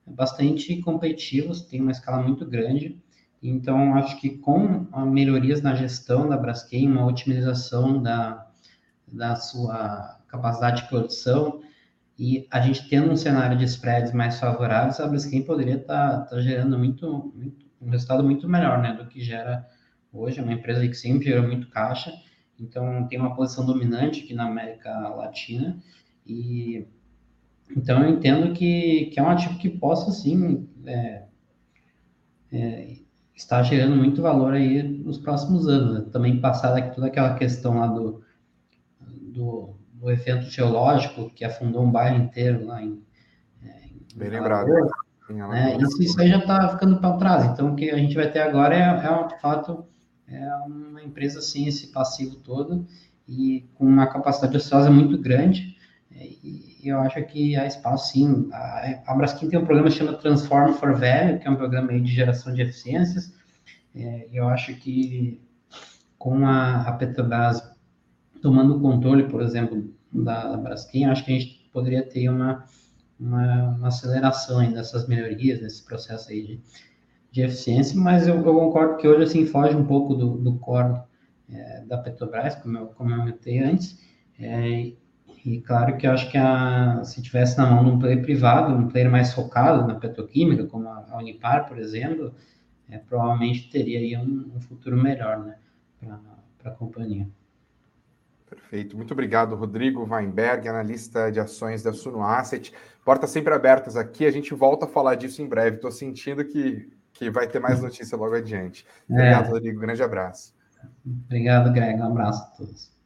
bastante competitivos, tem uma escala muito grande, então acho que com melhorias na gestão da Braskem, uma otimização da, da sua capacidade de produção, e a gente tendo um cenário de spreads mais favoráveis, a Braskem poderia estar tá, tá gerando muito, muito, um resultado muito melhor né, do que gera hoje, é uma empresa que sempre gera muito caixa, então tem uma posição dominante aqui na América Latina, e então eu entendo que, que é um ativo que possa sim é, é, estar gerando muito valor aí nos próximos anos. Né? Também passada toda aquela questão lá do, do, do, evento geológico que afundou um bairro inteiro lá em. É, em Bem lembrado. Né? Isso, isso aí já está ficando para trás. Então, o que a gente vai ter agora é, é de fato é uma empresa sem esse passivo todo e com uma capacidade ociosa muito grande. E eu acho que há espaço, sim. A, a Braskem tem um programa que chama Transform for Value, que é um programa de geração de eficiências. É, eu acho que com a, a Petrobras tomando controle, por exemplo, da, da Braskem, acho que a gente poderia ter uma, uma, uma aceleração dessas melhorias, nesse processo aí de, de eficiência, mas eu, eu, concordo que hoje, assim, foge um pouco do, do core é, da Petrobras, como eu comentei antes, é, e claro que eu acho que a, se tivesse na mão de um player privado, um player mais focado na petroquímica, como a Unipar, por exemplo, é, provavelmente teria aí um, um futuro melhor né, para a companhia. Perfeito. Muito obrigado, Rodrigo Weinberg, analista de ações da Suno Asset. Portas sempre abertas aqui, a gente volta a falar disso em breve. Estou sentindo que, que vai ter mais notícia logo adiante. Obrigado, é. Rodrigo. Grande abraço. Obrigado, Greg. Um abraço a todos.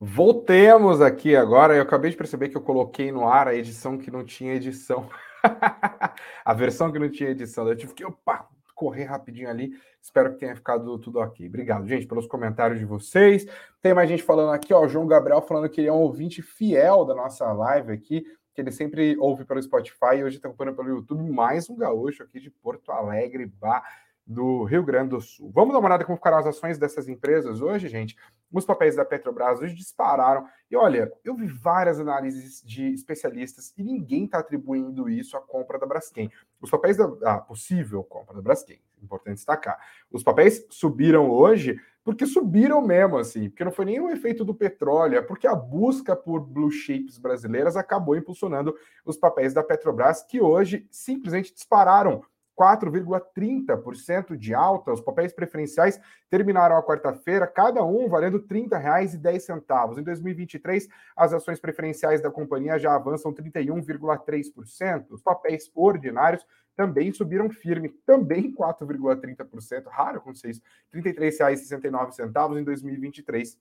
Voltemos aqui agora. Eu acabei de perceber que eu coloquei no ar a edição que não tinha edição. *laughs* a versão que não tinha edição. Eu tive que opa, correr rapidinho ali. Espero que tenha ficado tudo ok. Obrigado, gente, pelos comentários de vocês. Tem mais gente falando aqui, ó. João Gabriel falando que ele é um ouvinte fiel da nossa live aqui, que ele sempre ouve pelo Spotify e hoje está acompanhando pelo YouTube. Mais um gaúcho aqui de Porto Alegre, Bah do Rio Grande do Sul. Vamos dar uma olhada como ficaram as ações dessas empresas hoje, gente. Os papéis da Petrobras hoje dispararam. E olha, eu vi várias análises de especialistas e ninguém está atribuindo isso à compra da Braskem. Os papéis da possível compra da Braskem, importante destacar. Os papéis subiram hoje porque subiram mesmo, assim, porque não foi nenhum efeito do petróleo, é porque a busca por blue chips brasileiras acabou impulsionando os papéis da Petrobras, que hoje simplesmente dispararam 4,30% de alta. Os papéis preferenciais terminaram a quarta-feira, cada um valendo R$ 30,10. Em 2023, as ações preferenciais da companhia já avançam 31,3%. Os papéis ordinários também subiram firme, também 4,30%, raro com vocês, R$ 33,69 em 2023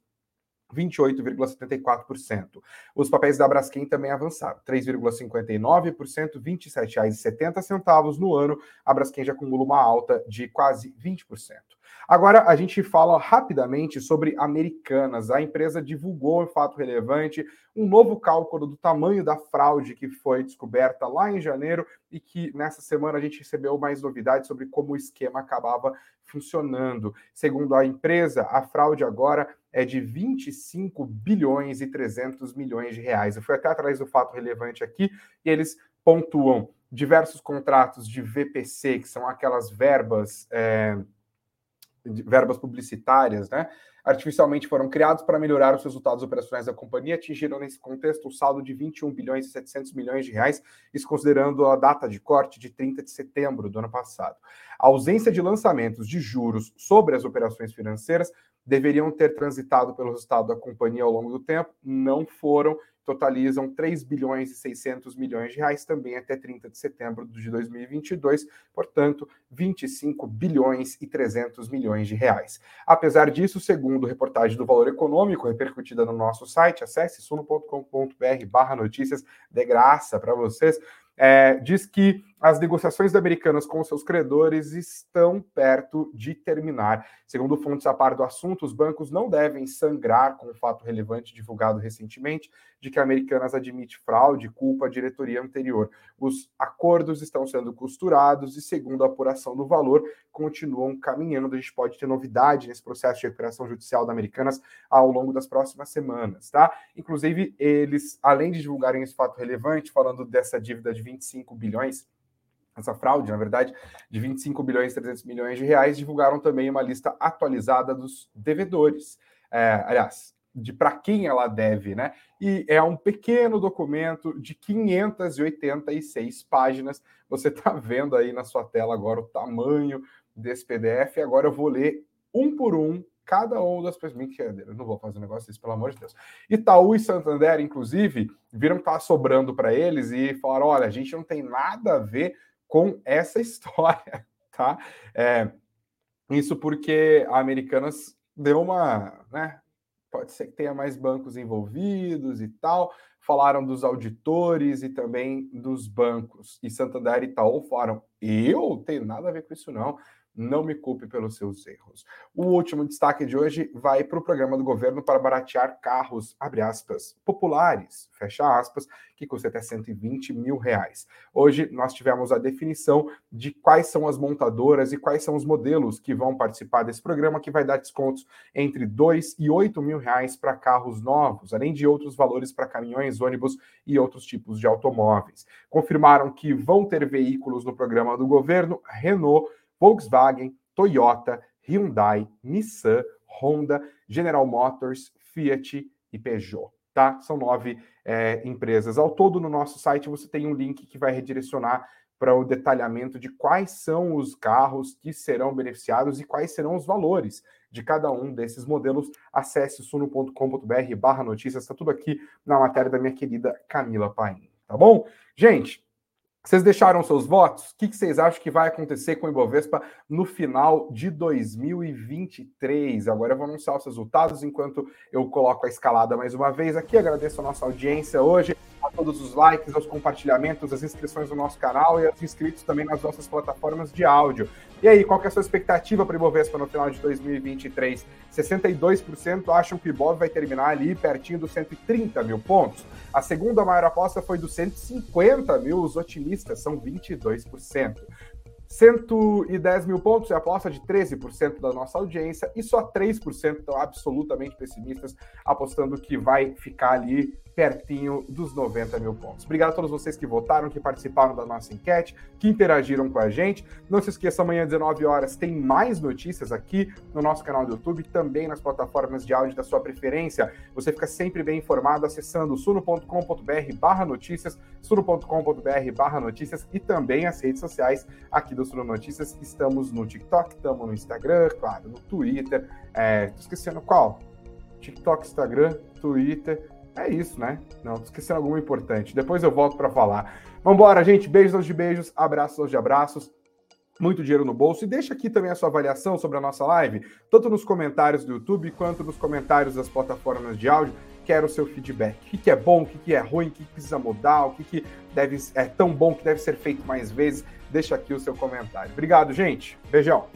28,74%. Os papéis da Braskem também avançaram, 3,59%, R$ 27,70 no ano. A Braskem já acumula uma alta de quase 20%. Agora a gente fala rapidamente sobre Americanas. A empresa divulgou um fato relevante, um novo cálculo do tamanho da fraude que foi descoberta lá em janeiro e que nessa semana a gente recebeu mais novidades sobre como o esquema acabava funcionando. Segundo a empresa, a fraude agora é de 25 bilhões e 300 milhões de reais. Eu fui até atrás do fato relevante aqui e eles pontuam diversos contratos de VPC, que são aquelas verbas. É, verbas publicitárias, né? artificialmente foram criados para melhorar os resultados operacionais da companhia, atingiram nesse contexto o saldo de 21 bilhões e 700 milhões de reais, isso considerando a data de corte de 30 de setembro do ano passado. A ausência de lançamentos de juros sobre as operações financeiras deveriam ter transitado pelo resultado da companhia ao longo do tempo, não foram totalizam 3 bilhões e 600 milhões de reais também até 30 de setembro de 2022, portanto, 25 bilhões e 300 milhões de reais. Apesar disso, segundo reportagem do Valor Econômico repercutida no nosso site, acesse suno.com.br/barra notícias de graça para vocês é, diz que as negociações americanas com seus credores estão perto de terminar. Segundo fontes a par do assunto, os bancos não devem sangrar com o fato relevante divulgado recentemente de que a Americanas admite fraude e culpa à diretoria anterior. Os acordos estão sendo costurados e, segundo a apuração do valor, continuam caminhando. A gente pode ter novidade nesse processo de recuperação judicial da Americanas ao longo das próximas semanas, tá? Inclusive, eles, além de divulgarem esse fato relevante, falando dessa dívida de 25 bilhões, essa fraude, na verdade, de 25 bilhões e 300 milhões de reais, divulgaram também uma lista atualizada dos devedores. É, aliás, de para quem ela deve, né? E é um pequeno documento de 586 páginas. Você está vendo aí na sua tela agora o tamanho desse PDF. Agora eu vou ler um por um cada um das pessoas. Brincadeira, não vou fazer um negócio desse, pelo amor de Deus. Itaú e Santander, inclusive, viram que estava sobrando para eles e falaram: olha, a gente não tem nada a ver com essa *laughs* história, tá? É, isso porque a Americanas deu uma, né? Pode ser que tenha mais bancos envolvidos e tal. Falaram dos auditores e também dos bancos. E Santander e Itaú falaram: eu tenho nada a ver com isso, não não me culpe pelos seus erros. O último destaque de hoje vai para o programa do governo para baratear carros, abre aspas, populares, fecha aspas, que custa até 120 mil reais. Hoje nós tivemos a definição de quais são as montadoras e quais são os modelos que vão participar desse programa, que vai dar descontos entre 2 e 8 mil reais para carros novos, além de outros valores para caminhões, ônibus e outros tipos de automóveis. Confirmaram que vão ter veículos no programa do governo Renault, Volkswagen, Toyota, Hyundai, Nissan, Honda, General Motors, Fiat e Peugeot. Tá? São nove é, empresas. Ao todo, no nosso site, você tem um link que vai redirecionar para o detalhamento de quais são os carros que serão beneficiados e quais serão os valores de cada um desses modelos. Acesse suno.com.br barra notícias, está tudo aqui na matéria da minha querida Camila Paim, tá bom? Gente, vocês deixaram seus votos? O que vocês acham que vai acontecer com o Ibovespa no final de 2023? Agora eu vou anunciar os resultados enquanto eu coloco a escalada mais uma vez aqui. Agradeço a nossa audiência hoje a todos os likes, aos compartilhamentos, as inscrições no nosso canal e aos inscritos também nas nossas plataformas de áudio. E aí, qual que é a sua expectativa para o Ibovespa no final de 2023? 62% acham que o Ibov vai terminar ali pertinho dos 130 mil pontos. A segunda maior aposta foi dos 150 mil, os otimistas são 22%. 110 mil pontos é a aposta de 13% da nossa audiência e só 3% estão absolutamente pessimistas, apostando que vai ficar ali pertinho dos 90 mil pontos. Obrigado a todos vocês que votaram, que participaram da nossa enquete, que interagiram com a gente. Não se esqueça, amanhã às 19 horas tem mais notícias aqui no nosso canal do YouTube, também nas plataformas de áudio da sua preferência. Você fica sempre bem informado acessando suno.com.br barra notícias, suno.com.br barra notícias e também as redes sociais aqui do Suno Notícias. Estamos no TikTok, estamos no Instagram, claro, no Twitter. É, tô esquecendo qual? TikTok, Instagram, Twitter é isso, né? Não, tô esquecendo alguma importante. Depois eu volto para falar. Vambora, gente. Beijos de beijos, abraços de abraços. Muito dinheiro no bolso. E deixa aqui também a sua avaliação sobre a nossa live, tanto nos comentários do YouTube quanto nos comentários das plataformas de áudio. Quero o seu feedback. O que, é bom, o que, é ruim, o que, precisa mudar, o que, que deve, é tão bom que deve ser feito mais vezes. Deixa aqui o seu comentário. Obrigado, gente. Beijão.